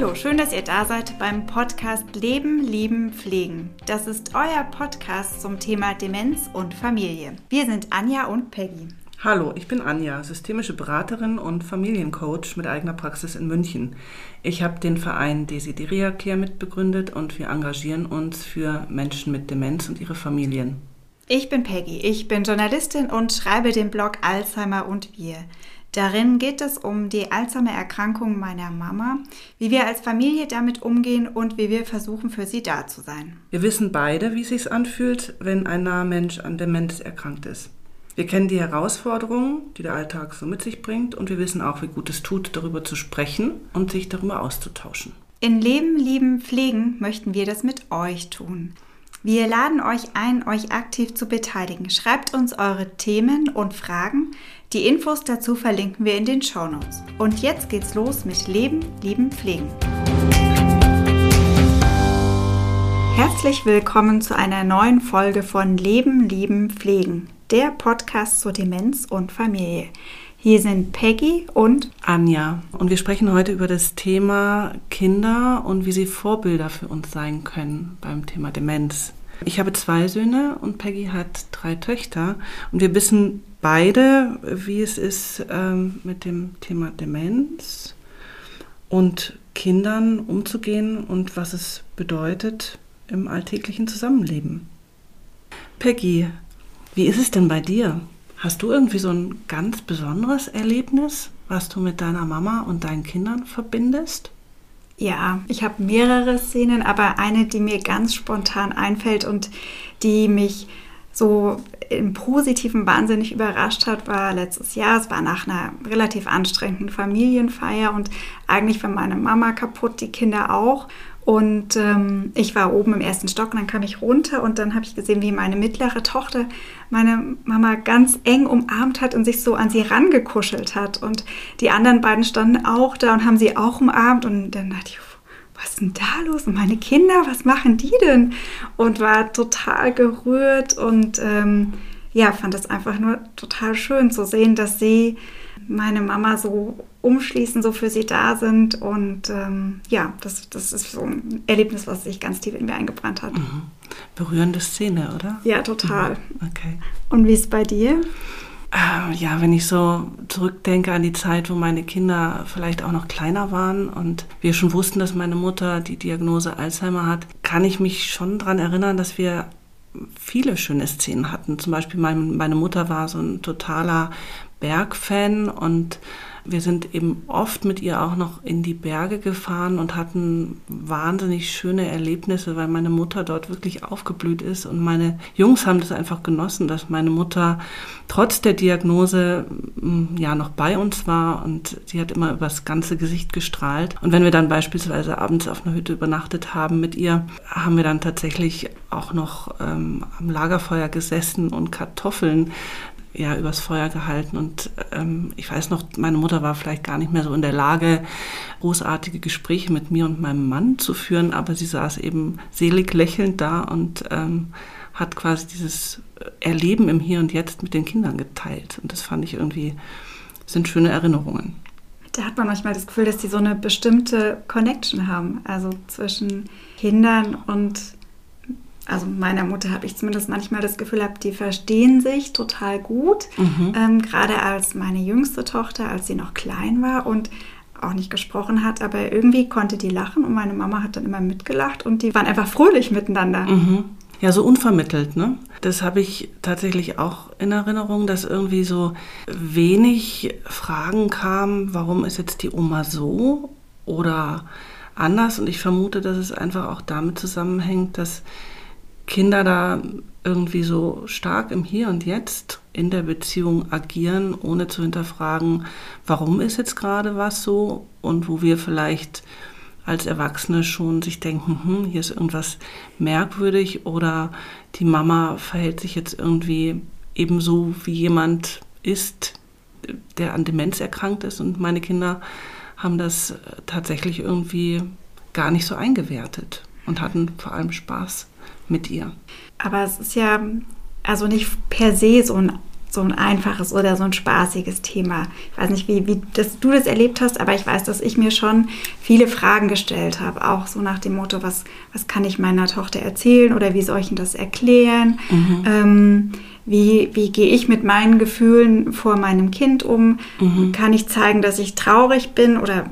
Hallo, schön, dass ihr da seid beim Podcast Leben, Lieben, Pflegen. Das ist euer Podcast zum Thema Demenz und Familie. Wir sind Anja und Peggy. Hallo, ich bin Anja, systemische Beraterin und Familiencoach mit eigener Praxis in München. Ich habe den Verein Desideria Care mitbegründet und wir engagieren uns für Menschen mit Demenz und ihre Familien. Ich bin Peggy, ich bin Journalistin und schreibe den Blog Alzheimer und wir. Darin geht es um die Alzheimer-Erkrankung meiner Mama, wie wir als Familie damit umgehen und wie wir versuchen, für sie da zu sein. Wir wissen beide, wie es sich anfühlt, wenn ein naher Mensch an Demenz erkrankt ist. Wir kennen die Herausforderungen, die der Alltag so mit sich bringt und wir wissen auch, wie gut es tut, darüber zu sprechen und sich darüber auszutauschen. In Leben, Lieben, Pflegen möchten wir das mit euch tun. Wir laden euch ein, euch aktiv zu beteiligen. Schreibt uns eure Themen und Fragen. Die Infos dazu verlinken wir in den Shownotes. Und jetzt geht's los mit Leben, Lieben, Pflegen. Herzlich willkommen zu einer neuen Folge von Leben, Lieben, Pflegen, der Podcast zur Demenz und Familie. Hier sind Peggy und Anja und wir sprechen heute über das Thema Kinder und wie sie Vorbilder für uns sein können beim Thema Demenz. Ich habe zwei Söhne und Peggy hat drei Töchter und wir wissen beide, wie es ist ähm, mit dem Thema Demenz und Kindern umzugehen und was es bedeutet im alltäglichen Zusammenleben. Peggy, wie ist es denn bei dir? Hast du irgendwie so ein ganz besonderes Erlebnis, was du mit deiner Mama und deinen Kindern verbindest? Ja, ich habe mehrere Szenen, aber eine, die mir ganz spontan einfällt und die mich so im Positiven wahnsinnig überrascht hat, war letztes Jahr. Es war nach einer relativ anstrengenden Familienfeier und eigentlich war meine Mama kaputt, die Kinder auch. Und ähm, ich war oben im ersten Stock und dann kam ich runter und dann habe ich gesehen, wie meine mittlere Tochter meine Mama ganz eng umarmt hat und sich so an sie rangekuschelt hat. Und die anderen beiden standen auch da und haben sie auch umarmt. Und dann dachte ich, was ist denn da los? Und meine Kinder, was machen die denn? Und war total gerührt und ähm, ja, fand es einfach nur total schön zu sehen, dass sie meine Mama so umschließen, so für sie da sind. Und ähm, ja, das, das ist so ein Erlebnis, was sich ganz tief in mir eingebrannt hat. Mhm. Berührende Szene, oder? Ja, total. Mhm. Okay. Und wie ist es bei dir? Äh, ja, wenn ich so zurückdenke an die Zeit, wo meine Kinder vielleicht auch noch kleiner waren und wir schon wussten, dass meine Mutter die Diagnose Alzheimer hat, kann ich mich schon daran erinnern, dass wir viele schöne Szenen hatten. Zum Beispiel meine Mutter war so ein totaler Bergfan und wir sind eben oft mit ihr auch noch in die Berge gefahren und hatten wahnsinnig schöne Erlebnisse, weil meine Mutter dort wirklich aufgeblüht ist. Und meine Jungs haben das einfach genossen, dass meine Mutter trotz der Diagnose mm, ja noch bei uns war und sie hat immer übers ganze Gesicht gestrahlt. Und wenn wir dann beispielsweise abends auf einer Hütte übernachtet haben mit ihr, haben wir dann tatsächlich auch noch ähm, am Lagerfeuer gesessen und Kartoffeln ja, übers Feuer gehalten. Und ähm, ich weiß noch, meine Mutter war vielleicht gar nicht mehr so in der Lage, großartige Gespräche mit mir und meinem Mann zu führen, aber sie saß eben selig lächelnd da und ähm, hat quasi dieses Erleben im Hier und Jetzt mit den Kindern geteilt. Und das fand ich irgendwie, sind schöne Erinnerungen. Da hat man manchmal das Gefühl, dass die so eine bestimmte Connection haben, also zwischen Kindern und also meiner Mutter habe ich zumindest manchmal das Gefühl gehabt, die verstehen sich total gut. Mhm. Ähm, gerade als meine jüngste Tochter, als sie noch klein war und auch nicht gesprochen hat, aber irgendwie konnte die lachen und meine Mama hat dann immer mitgelacht und die waren einfach fröhlich miteinander. Mhm. Ja, so unvermittelt, ne? Das habe ich tatsächlich auch in Erinnerung, dass irgendwie so wenig Fragen kamen, warum ist jetzt die Oma so oder anders? Und ich vermute, dass es einfach auch damit zusammenhängt, dass Kinder da irgendwie so stark im Hier und Jetzt in der Beziehung agieren, ohne zu hinterfragen, warum ist jetzt gerade was so? Und wo wir vielleicht als Erwachsene schon sich denken, hm, hier ist irgendwas merkwürdig oder die Mama verhält sich jetzt irgendwie ebenso wie jemand ist, der an Demenz erkrankt ist. Und meine Kinder haben das tatsächlich irgendwie gar nicht so eingewertet und hatten vor allem Spaß mit ihr. Aber es ist ja also nicht per se so ein so ein einfaches oder so ein spaßiges Thema. Ich weiß nicht, wie, wie das, du das erlebt hast, aber ich weiß, dass ich mir schon viele Fragen gestellt habe. Auch so nach dem Motto, was, was kann ich meiner Tochter erzählen oder wie soll ich das erklären? Mhm. Ähm, wie, wie gehe ich mit meinen Gefühlen vor meinem Kind um? Mhm. Kann ich zeigen, dass ich traurig bin oder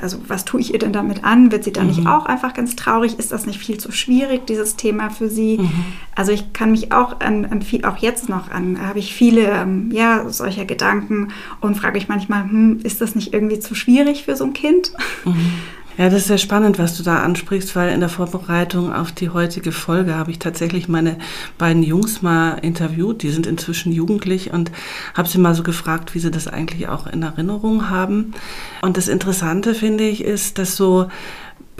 also was tue ich ihr denn damit an? Wird sie dann mhm. nicht auch einfach ganz traurig? Ist das nicht viel zu schwierig, dieses Thema für sie? Mhm. Also ich kann mich auch an, an viel, auch jetzt noch an, habe ich viele ähm, ja, solcher Gedanken und frage mich manchmal, hm, ist das nicht irgendwie zu schwierig für so ein Kind? Mhm. Ja, das ist sehr spannend, was du da ansprichst, weil in der Vorbereitung auf die heutige Folge habe ich tatsächlich meine beiden Jungs mal interviewt. Die sind inzwischen jugendlich und habe sie mal so gefragt, wie sie das eigentlich auch in Erinnerung haben. Und das Interessante finde ich ist, dass so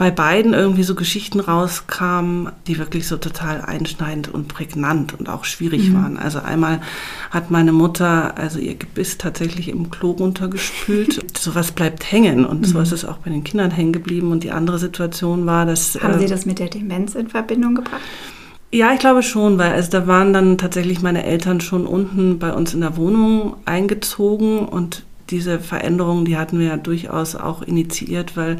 bei beiden irgendwie so Geschichten rauskamen, die wirklich so total einschneidend und prägnant und auch schwierig mhm. waren. Also einmal hat meine Mutter also ihr Gebiss tatsächlich im Klo runtergespült. sowas bleibt hängen und mhm. sowas ist auch bei den Kindern hängen geblieben. Und die andere Situation war, dass... Haben Sie äh, das mit der Demenz in Verbindung gebracht? Ja, ich glaube schon, weil also da waren dann tatsächlich meine Eltern schon unten bei uns in der Wohnung eingezogen und diese Veränderungen, die hatten wir ja durchaus auch initiiert, weil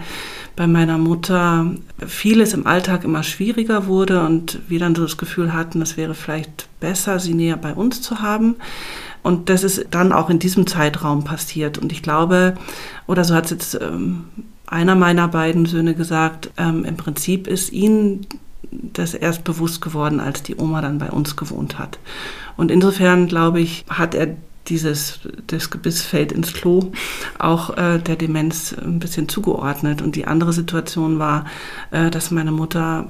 bei meiner Mutter vieles im Alltag immer schwieriger wurde und wir dann so das Gefühl hatten, es wäre vielleicht besser, sie näher bei uns zu haben. Und das ist dann auch in diesem Zeitraum passiert. Und ich glaube, oder so hat es jetzt ähm, einer meiner beiden Söhne gesagt, ähm, im Prinzip ist ihnen das erst bewusst geworden, als die Oma dann bei uns gewohnt hat. Und insofern, glaube ich, hat er dieses, das Gebiss fällt ins Klo, auch äh, der Demenz ein bisschen zugeordnet. Und die andere Situation war, äh, dass meine Mutter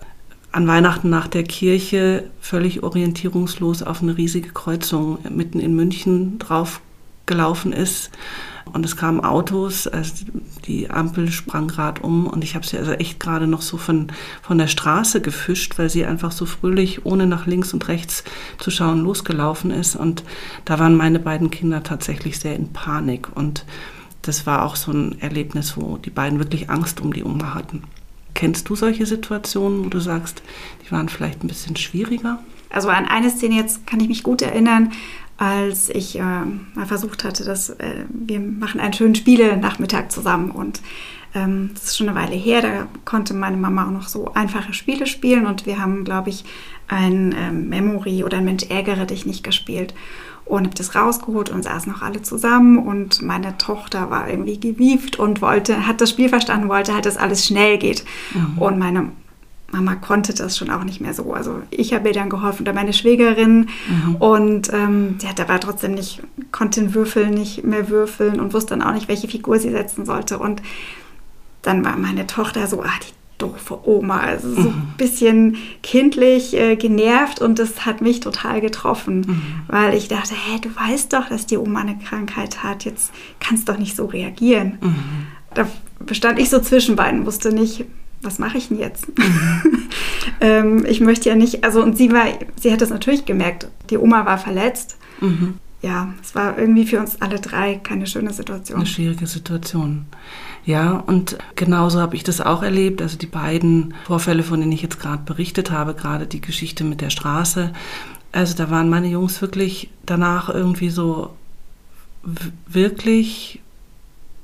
an Weihnachten nach der Kirche völlig orientierungslos auf eine riesige Kreuzung mitten in München drauf gelaufen ist und es kamen Autos, also die Ampel sprang gerade um und ich habe sie also echt gerade noch so von, von der Straße gefischt, weil sie einfach so fröhlich, ohne nach links und rechts zu schauen, losgelaufen ist. Und da waren meine beiden Kinder tatsächlich sehr in Panik. Und das war auch so ein Erlebnis, wo die beiden wirklich Angst um die Oma hatten. Kennst du solche Situationen, wo du sagst, die waren vielleicht ein bisschen schwieriger? Also an eine Szene jetzt kann ich mich gut erinnern als ich äh, mal versucht hatte, dass äh, wir machen einen schönen Spiele-Nachmittag zusammen und ähm, das ist schon eine Weile her, da konnte meine Mama auch noch so einfache Spiele spielen und wir haben, glaube ich, ein ähm, Memory oder ein Mensch ärgere dich nicht gespielt und habe das rausgeholt und saßen noch alle zusammen und meine Tochter war irgendwie gewieft und wollte, hat das Spiel verstanden, wollte halt, dass alles schnell geht. Mhm. Und meine Mama konnte das schon auch nicht mehr so. Also ich habe ihr dann geholfen oder meine Schwägerin mhm. und ähm, die hat aber trotzdem nicht, konnte den Würfel nicht mehr würfeln und wusste dann auch nicht, welche Figur sie setzen sollte. Und dann war meine Tochter so, ah, die doofe Oma, also so mhm. ein bisschen kindlich äh, genervt und das hat mich total getroffen, mhm. weil ich dachte, hey, du weißt doch, dass die Oma eine Krankheit hat, jetzt kannst du doch nicht so reagieren. Mhm. Da bestand ich so zwischen beiden, wusste nicht, was mache ich denn jetzt? Ähm, ich möchte ja nicht, also und sie war, sie hat das natürlich gemerkt, die Oma war verletzt. Mhm. Ja, es war irgendwie für uns alle drei keine schöne Situation. Eine schwierige Situation. Ja, und genauso habe ich das auch erlebt. Also die beiden Vorfälle, von denen ich jetzt gerade berichtet habe, gerade die Geschichte mit der Straße. Also da waren meine Jungs wirklich danach irgendwie so wirklich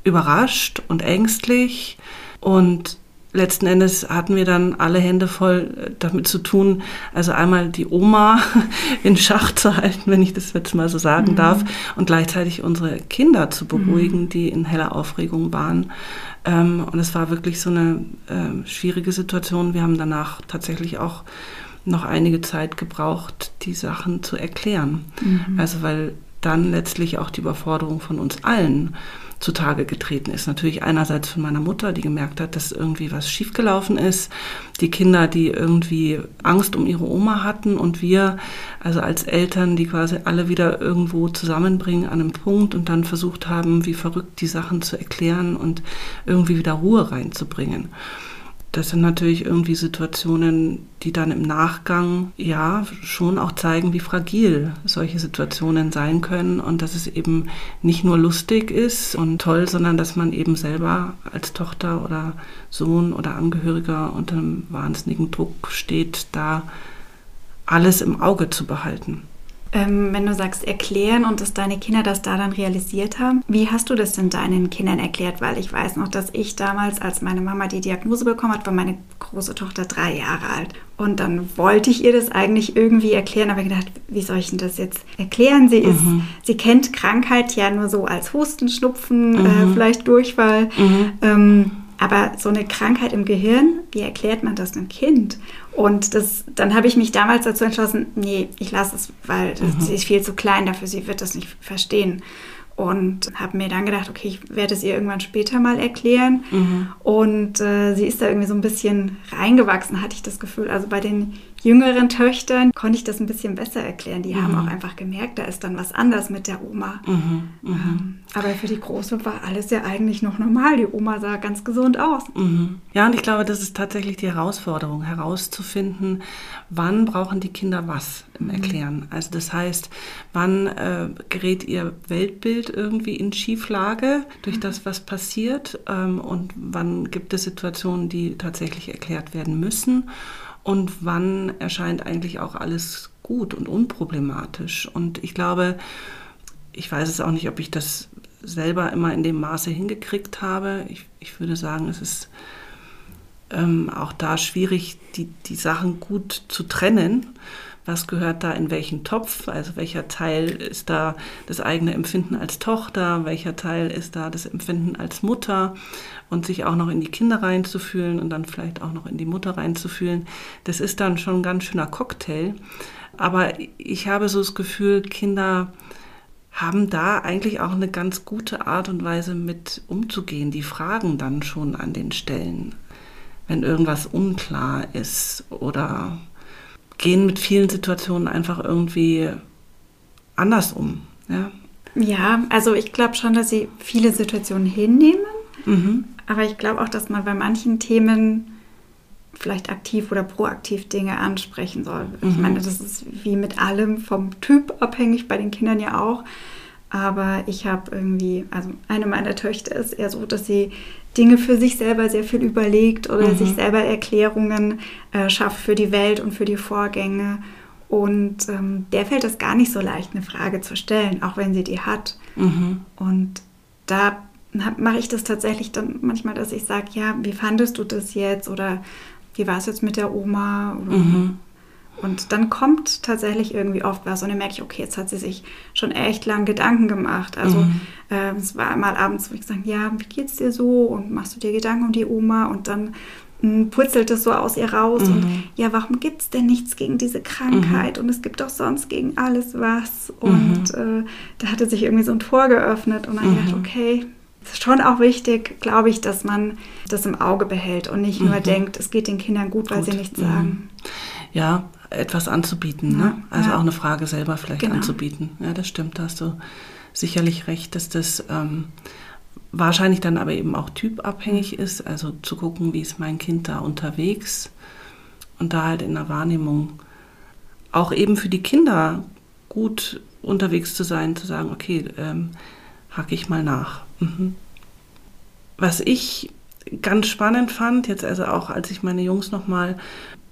überrascht und ängstlich und letzten Endes hatten wir dann alle Hände voll äh, damit zu tun, also einmal die Oma in Schach zu halten, wenn ich das jetzt mal so sagen mhm. darf, und gleichzeitig unsere Kinder zu beruhigen, mhm. die in heller Aufregung waren. Ähm, und es war wirklich so eine äh, schwierige Situation. Wir haben danach tatsächlich auch noch einige Zeit gebraucht, die Sachen zu erklären. Mhm. Also weil dann letztlich auch die Überforderung von uns allen zutage getreten ist. Natürlich einerseits von meiner Mutter, die gemerkt hat, dass irgendwie was schiefgelaufen ist. Die Kinder, die irgendwie Angst um ihre Oma hatten und wir, also als Eltern, die quasi alle wieder irgendwo zusammenbringen an einem Punkt und dann versucht haben, wie verrückt die Sachen zu erklären und irgendwie wieder Ruhe reinzubringen das sind natürlich irgendwie Situationen, die dann im Nachgang ja schon auch zeigen, wie fragil solche Situationen sein können und dass es eben nicht nur lustig ist und toll, sondern dass man eben selber als Tochter oder Sohn oder Angehöriger unter einem wahnsinnigen Druck steht, da alles im Auge zu behalten. Ähm, wenn du sagst erklären und dass deine Kinder das da dann realisiert haben, wie hast du das denn deinen Kindern erklärt? Weil ich weiß noch, dass ich damals, als meine Mama die Diagnose bekommen hat, war meine große Tochter drei Jahre alt. Und dann wollte ich ihr das eigentlich irgendwie erklären, aber ich gedacht, wie soll ich denn das jetzt erklären? Sie ist, mhm. sie kennt Krankheit ja nur so als Husten, Schnupfen, äh, mhm. äh, vielleicht Durchfall. Mhm. Ähm, aber so eine Krankheit im Gehirn, wie erklärt man das einem Kind? Und das, dann habe ich mich damals dazu entschlossen, nee, ich lasse es, weil mhm. sie ist viel zu klein dafür, sie wird das nicht verstehen und habe mir dann gedacht, okay, ich werde es ihr irgendwann später mal erklären. Mhm. Und äh, sie ist da irgendwie so ein bisschen reingewachsen, hatte ich das Gefühl. Also bei den jüngeren Töchtern konnte ich das ein bisschen besser erklären. Die mhm. haben auch einfach gemerkt, da ist dann was anders mit der Oma. Mhm. mhm. Ähm, aber für die Große war alles ja eigentlich noch normal. Die Oma sah ganz gesund aus. Mhm. Ja, und ich glaube, das ist tatsächlich die Herausforderung, herauszufinden, wann brauchen die Kinder was im mhm. Erklären. Also das heißt, wann äh, gerät ihr Weltbild irgendwie in Schieflage durch das, was passiert ähm, und wann gibt es Situationen, die tatsächlich erklärt werden müssen und wann erscheint eigentlich auch alles gut und unproblematisch. Und ich glaube, ich weiß es auch nicht, ob ich das selber immer in dem Maße hingekriegt habe. Ich, ich würde sagen, es ist ähm, auch da schwierig, die, die Sachen gut zu trennen. Was gehört da in welchen Topf? Also welcher Teil ist da das eigene Empfinden als Tochter? Welcher Teil ist da das Empfinden als Mutter? Und sich auch noch in die Kinder reinzufühlen und dann vielleicht auch noch in die Mutter reinzufühlen. Das ist dann schon ein ganz schöner Cocktail. Aber ich habe so das Gefühl, Kinder haben da eigentlich auch eine ganz gute Art und Weise mit umzugehen. Die fragen dann schon an den Stellen, wenn irgendwas unklar ist oder gehen mit vielen Situationen einfach irgendwie anders um. Ja, ja also ich glaube schon, dass sie viele Situationen hinnehmen, mhm. aber ich glaube auch, dass man bei manchen Themen vielleicht aktiv oder proaktiv Dinge ansprechen soll. Mhm. Ich meine, das ist wie mit allem vom Typ abhängig, bei den Kindern ja auch. Aber ich habe irgendwie, also eine meiner Töchter ist eher so, dass sie Dinge für sich selber sehr viel überlegt oder mhm. sich selber Erklärungen äh, schafft für die Welt und für die Vorgänge. Und ähm, der fällt es gar nicht so leicht, eine Frage zu stellen, auch wenn sie die hat. Mhm. Und da mache ich das tatsächlich dann manchmal, dass ich sage, ja, wie fandest du das jetzt? Oder wie war es jetzt mit der Oma? Mhm. Und dann kommt tatsächlich irgendwie oft was und dann merke ich, okay, jetzt hat sie sich schon echt lang Gedanken gemacht. Also mhm. äh, es war mal abends, wo ich gesagt ja, wie geht's dir so? Und machst du dir Gedanken um die Oma? Und dann mh, hm, purzelt es so aus ihr raus. Mhm. Und ja, warum gibt es denn nichts gegen diese Krankheit? Mhm. Und es gibt doch sonst gegen alles was. Und mhm. äh, da hatte sich irgendwie so ein Tor geöffnet und dann mhm. gedacht, okay, es ist schon auch wichtig, glaube ich, dass man das im Auge behält und nicht nur mhm. denkt, es geht den Kindern gut, weil gut. sie nichts sagen. Ja, etwas anzubieten. Ja, ne? Also ja. auch eine Frage selber vielleicht genau. anzubieten. Ja, das stimmt, da hast du sicherlich recht, dass das ähm, wahrscheinlich dann aber eben auch typabhängig mhm. ist. Also zu gucken, wie ist mein Kind da unterwegs und da halt in der Wahrnehmung auch eben für die Kinder gut unterwegs zu sein, zu sagen, okay, ähm, hake ich mal nach. Mhm. Was ich ganz spannend fand, jetzt also auch als ich meine Jungs nochmal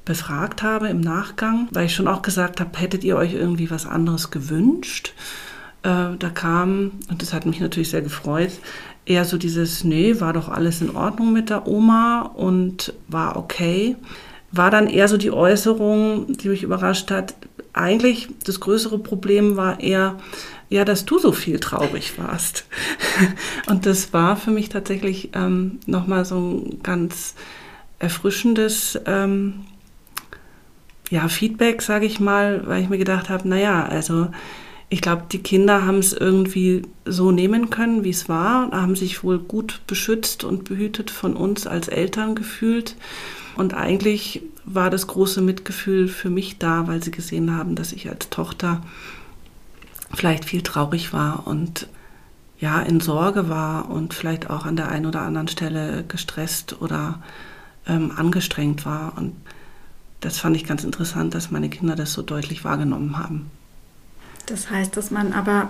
befragt habe im Nachgang, weil ich schon auch gesagt habe, hättet ihr euch irgendwie was anderes gewünscht? Äh, da kam, und das hat mich natürlich sehr gefreut, eher so dieses, nee, war doch alles in Ordnung mit der Oma und war okay. War dann eher so die Äußerung, die mich überrascht hat. Eigentlich das größere Problem war eher, ja, dass du so viel traurig warst. Und das war für mich tatsächlich ähm, nochmal so ein ganz erfrischendes ähm, ja, Feedback, sage ich mal, weil ich mir gedacht habe, naja, also ich glaube, die Kinder haben es irgendwie so nehmen können, wie es war, haben sich wohl gut beschützt und behütet von uns als Eltern gefühlt. Und eigentlich war das große Mitgefühl für mich da, weil sie gesehen haben, dass ich als Tochter vielleicht viel traurig war und ja, in Sorge war und vielleicht auch an der einen oder anderen Stelle gestresst oder ähm, angestrengt war. Und das fand ich ganz interessant, dass meine Kinder das so deutlich wahrgenommen haben. Das heißt, dass man aber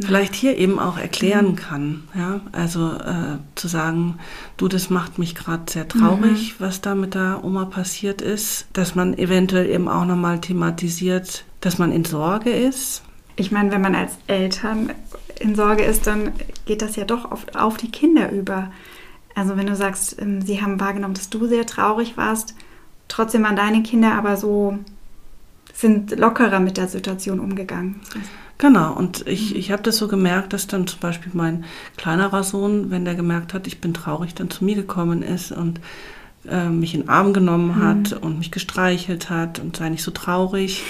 vielleicht hier eben auch erklären mhm. kann. Ja? Also äh, zu sagen, du, das macht mich gerade sehr traurig, mhm. was da mit der Oma passiert ist, dass man eventuell eben auch nochmal thematisiert, dass man in Sorge ist. Ich meine, wenn man als Eltern in Sorge ist, dann geht das ja doch oft auf die Kinder über. Also wenn du sagst, ähm, sie haben wahrgenommen, dass du sehr traurig warst, trotzdem waren deine Kinder aber so, sind lockerer mit der Situation umgegangen. Genau, und ich, ich habe das so gemerkt, dass dann zum Beispiel mein kleinerer Sohn, wenn der gemerkt hat, ich bin traurig, dann zu mir gekommen ist und äh, mich in den Arm genommen hat mhm. und mich gestreichelt hat und sei nicht so traurig.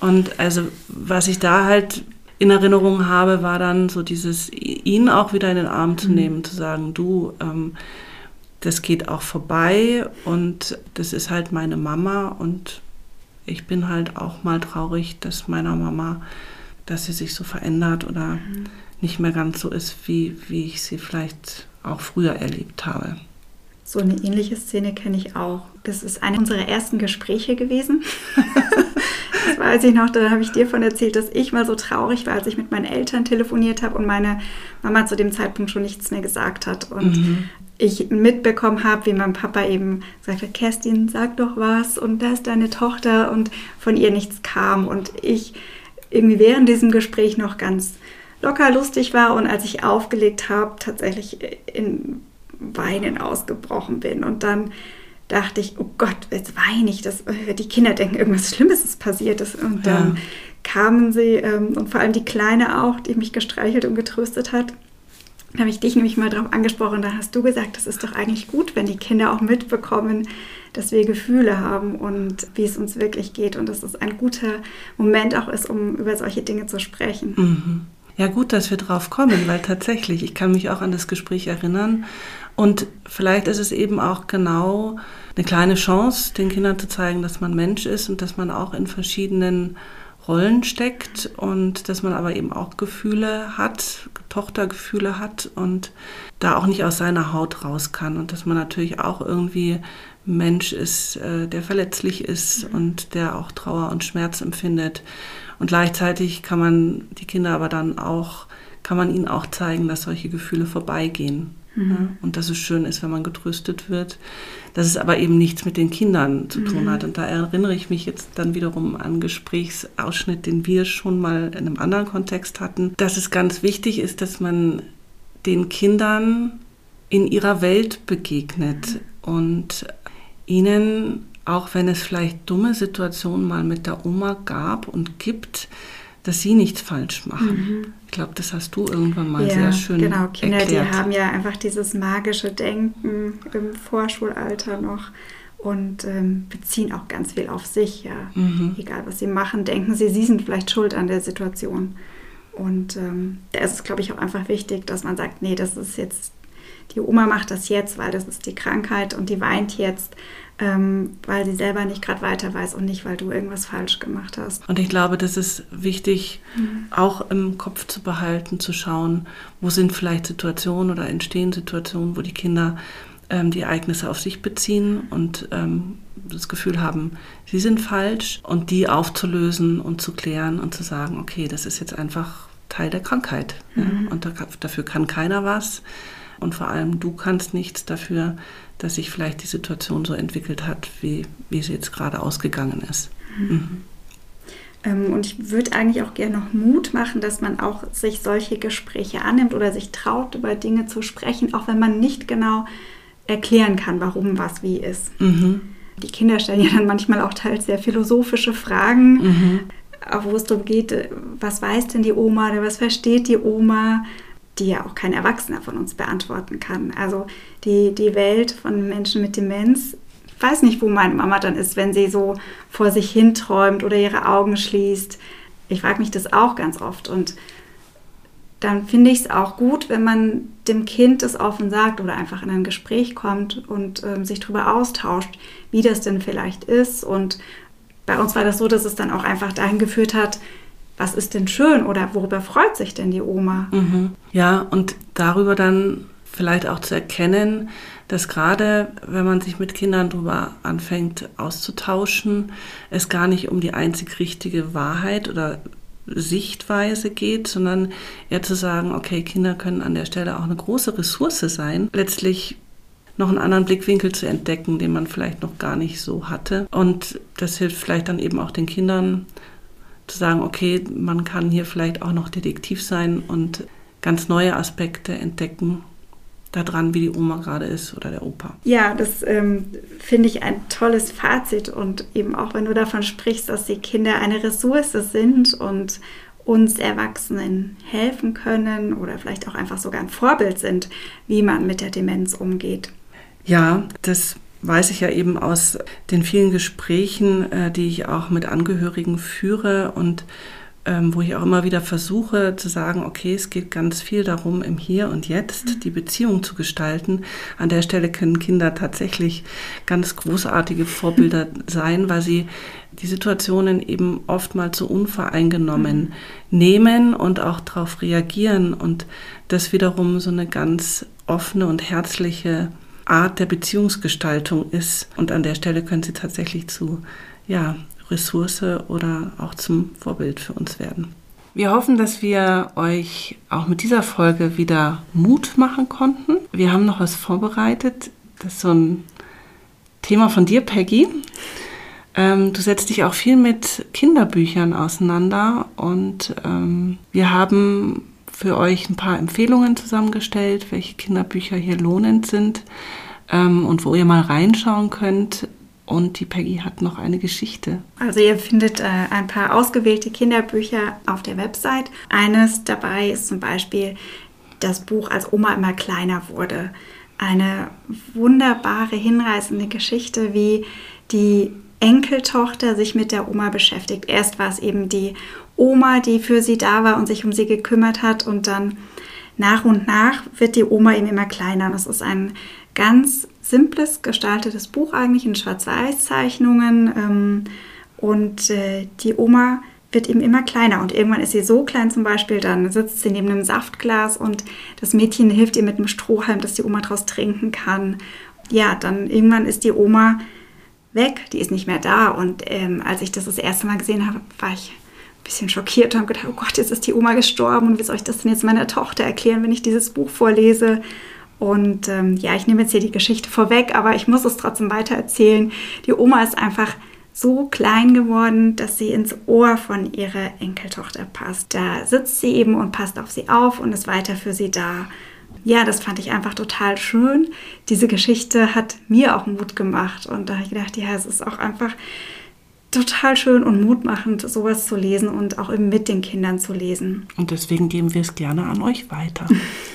Und also was ich da halt in Erinnerung habe, war dann so dieses, ihn auch wieder in den Arm zu mhm. nehmen, zu sagen, du, ähm, das geht auch vorbei und das ist halt meine Mama und ich bin halt auch mal traurig, dass meiner Mama, dass sie sich so verändert oder mhm. nicht mehr ganz so ist, wie, wie ich sie vielleicht auch früher erlebt habe. So eine ähnliche Szene kenne ich auch. Das ist eine unserer ersten Gespräche gewesen. das weiß ich noch, da habe ich dir von erzählt, dass ich mal so traurig war, als ich mit meinen Eltern telefoniert habe und meine Mama zu dem Zeitpunkt schon nichts mehr gesagt hat. Und mhm. Ich mitbekommen habe, wie mein Papa eben sagte, Kerstin, sag doch was und da ist deine Tochter und von ihr nichts kam. Und ich irgendwie während diesem Gespräch noch ganz locker lustig war und als ich aufgelegt habe, tatsächlich in Weinen ausgebrochen bin. Und dann dachte ich, oh Gott, jetzt weine ich. Das, äh, die Kinder denken, irgendwas Schlimmes ist passiert. Und dann ja. kamen sie, ähm, und vor allem die Kleine auch, die mich gestreichelt und getröstet hat. Da habe ich dich nämlich mal darauf angesprochen. Da hast du gesagt, das ist doch eigentlich gut, wenn die Kinder auch mitbekommen, dass wir Gefühle haben und wie es uns wirklich geht. Und dass es ein guter Moment auch ist, um über solche Dinge zu sprechen. Mhm. Ja, gut, dass wir drauf kommen, weil tatsächlich, ich kann mich auch an das Gespräch erinnern. Und vielleicht ist es eben auch genau eine kleine Chance, den Kindern zu zeigen, dass man Mensch ist und dass man auch in verschiedenen Rollen steckt und dass man aber eben auch Gefühle hat, Tochtergefühle hat und da auch nicht aus seiner Haut raus kann und dass man natürlich auch irgendwie Mensch ist, äh, der verletzlich ist und der auch Trauer und Schmerz empfindet. Und gleichzeitig kann man die Kinder aber dann auch, kann man ihnen auch zeigen, dass solche Gefühle vorbeigehen. Mhm. Ja, und dass es schön ist, wenn man getröstet wird. Dass es aber eben nichts mit den Kindern zu tun mhm. hat. Und da erinnere ich mich jetzt dann wiederum an Gesprächsausschnitt, den wir schon mal in einem anderen Kontext hatten, dass es ganz wichtig ist, dass man den Kindern in ihrer Welt begegnet mhm. und ihnen, auch wenn es vielleicht dumme Situationen mal mit der Oma gab und gibt, dass sie nichts falsch machen. Mhm. Ich glaube, das hast du irgendwann mal ja, sehr schön genau. Kinder, erklärt. die haben ja einfach dieses magische Denken im Vorschulalter noch und ähm, beziehen auch ganz viel auf sich. Ja, mhm. egal was sie machen, denken sie, sie sind vielleicht schuld an der Situation. Und ähm, da ist es, glaube ich, auch einfach wichtig, dass man sagt, nee, das ist jetzt die Oma macht das jetzt, weil das ist die Krankheit und die weint jetzt ähm, weil sie selber nicht gerade weiter weiß und nicht, weil du irgendwas falsch gemacht hast. Und ich glaube, das ist wichtig, mhm. auch im Kopf zu behalten, zu schauen, wo sind vielleicht Situationen oder entstehen Situationen, wo die Kinder ähm, die Ereignisse auf sich beziehen und ähm, das Gefühl haben, sie sind falsch und die aufzulösen und zu klären und zu sagen, okay, das ist jetzt einfach Teil der Krankheit mhm. ja, und da, dafür kann keiner was und vor allem du kannst nichts dafür, dass sich vielleicht die Situation so entwickelt hat, wie, wie sie jetzt gerade ausgegangen ist. Mhm. Ähm, und ich würde eigentlich auch gerne noch Mut machen, dass man auch sich solche Gespräche annimmt oder sich traut, über Dinge zu sprechen, auch wenn man nicht genau erklären kann, warum was wie ist. Mhm. Die Kinder stellen ja dann manchmal auch teils sehr philosophische Fragen, mhm. wo es darum geht, was weiß denn die Oma oder was versteht die Oma? Die ja auch kein Erwachsener von uns beantworten kann. Also die, die Welt von Menschen mit Demenz, ich weiß nicht, wo meine Mama dann ist, wenn sie so vor sich hin träumt oder ihre Augen schließt. Ich frage mich das auch ganz oft und dann finde ich es auch gut, wenn man dem Kind das offen sagt oder einfach in ein Gespräch kommt und ähm, sich darüber austauscht, wie das denn vielleicht ist. Und bei uns war das so, dass es dann auch einfach dahin geführt hat, was ist denn schön oder worüber freut sich denn die Oma? Mhm. Ja, und darüber dann vielleicht auch zu erkennen, dass gerade wenn man sich mit Kindern darüber anfängt auszutauschen, es gar nicht um die einzig richtige Wahrheit oder Sichtweise geht, sondern eher zu sagen, okay, Kinder können an der Stelle auch eine große Ressource sein, letztlich noch einen anderen Blickwinkel zu entdecken, den man vielleicht noch gar nicht so hatte. Und das hilft vielleicht dann eben auch den Kindern zu sagen, okay, man kann hier vielleicht auch noch Detektiv sein und ganz neue Aspekte entdecken daran, wie die Oma gerade ist oder der Opa. Ja, das ähm, finde ich ein tolles Fazit und eben auch, wenn du davon sprichst, dass die Kinder eine Ressource sind und uns Erwachsenen helfen können oder vielleicht auch einfach sogar ein Vorbild sind, wie man mit der Demenz umgeht. Ja, das weiß ich ja eben aus den vielen Gesprächen, äh, die ich auch mit Angehörigen führe und ähm, wo ich auch immer wieder versuche zu sagen, okay, es geht ganz viel darum, im Hier und Jetzt mhm. die Beziehung zu gestalten. An der Stelle können Kinder tatsächlich ganz großartige Vorbilder sein, weil sie die Situationen eben oftmals so unvoreingenommen mhm. nehmen und auch darauf reagieren und das wiederum so eine ganz offene und herzliche Art der Beziehungsgestaltung ist. Und an der Stelle können sie tatsächlich zu ja, Ressource oder auch zum Vorbild für uns werden. Wir hoffen, dass wir euch auch mit dieser Folge wieder Mut machen konnten. Wir haben noch was vorbereitet. Das ist so ein Thema von dir, Peggy. Ähm, du setzt dich auch viel mit Kinderbüchern auseinander und ähm, wir haben für euch ein paar Empfehlungen zusammengestellt, welche Kinderbücher hier lohnend sind ähm, und wo ihr mal reinschauen könnt. Und die Peggy hat noch eine Geschichte. Also ihr findet äh, ein paar ausgewählte Kinderbücher auf der Website. Eines dabei ist zum Beispiel das Buch Als Oma immer kleiner wurde. Eine wunderbare, hinreißende Geschichte, wie die Enkeltochter sich mit der Oma beschäftigt. Erst war es eben die Oma, die für sie da war und sich um sie gekümmert hat und dann nach und nach wird die Oma eben immer kleiner. Das ist ein ganz simples gestaltetes Buch eigentlich in Schwarz-Weiß-Zeichnungen. Ähm, und äh, die Oma wird eben immer kleiner und irgendwann ist sie so klein zum Beispiel, dann sitzt sie neben einem Saftglas und das Mädchen hilft ihr mit einem Strohhalm, dass die Oma daraus trinken kann. Ja, dann irgendwann ist die Oma weg, die ist nicht mehr da und ähm, als ich das das erste Mal gesehen habe, war ich bisschen schockiert und habe gedacht, oh Gott, jetzt ist die Oma gestorben und wie soll ich das denn jetzt meiner Tochter erklären, wenn ich dieses Buch vorlese? Und ähm, ja, ich nehme jetzt hier die Geschichte vorweg, aber ich muss es trotzdem weiter erzählen. Die Oma ist einfach so klein geworden, dass sie ins Ohr von ihrer Enkeltochter passt. Da sitzt sie eben und passt auf sie auf und ist weiter für sie da. Ja, das fand ich einfach total schön. Diese Geschichte hat mir auch Mut gemacht und da habe ich gedacht, ja, es ist auch einfach total schön und mutmachend, sowas zu lesen und auch eben mit den Kindern zu lesen. Und deswegen geben wir es gerne an euch weiter.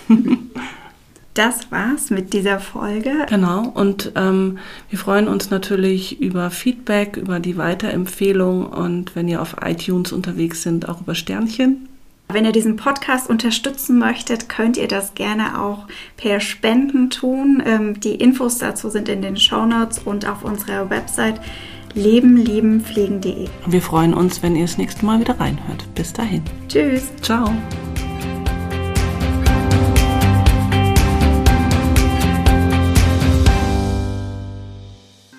das war's mit dieser Folge. Genau, und ähm, wir freuen uns natürlich über Feedback, über die Weiterempfehlung und wenn ihr auf iTunes unterwegs sind, auch über Sternchen. Wenn ihr diesen Podcast unterstützen möchtet, könnt ihr das gerne auch per Spenden tun. Ähm, die Infos dazu sind in den Show Notes und auf unserer Website lebenliebenpflegen.de. Wir freuen uns, wenn ihr das nächste Mal wieder reinhört. Bis dahin. Tschüss. Ciao.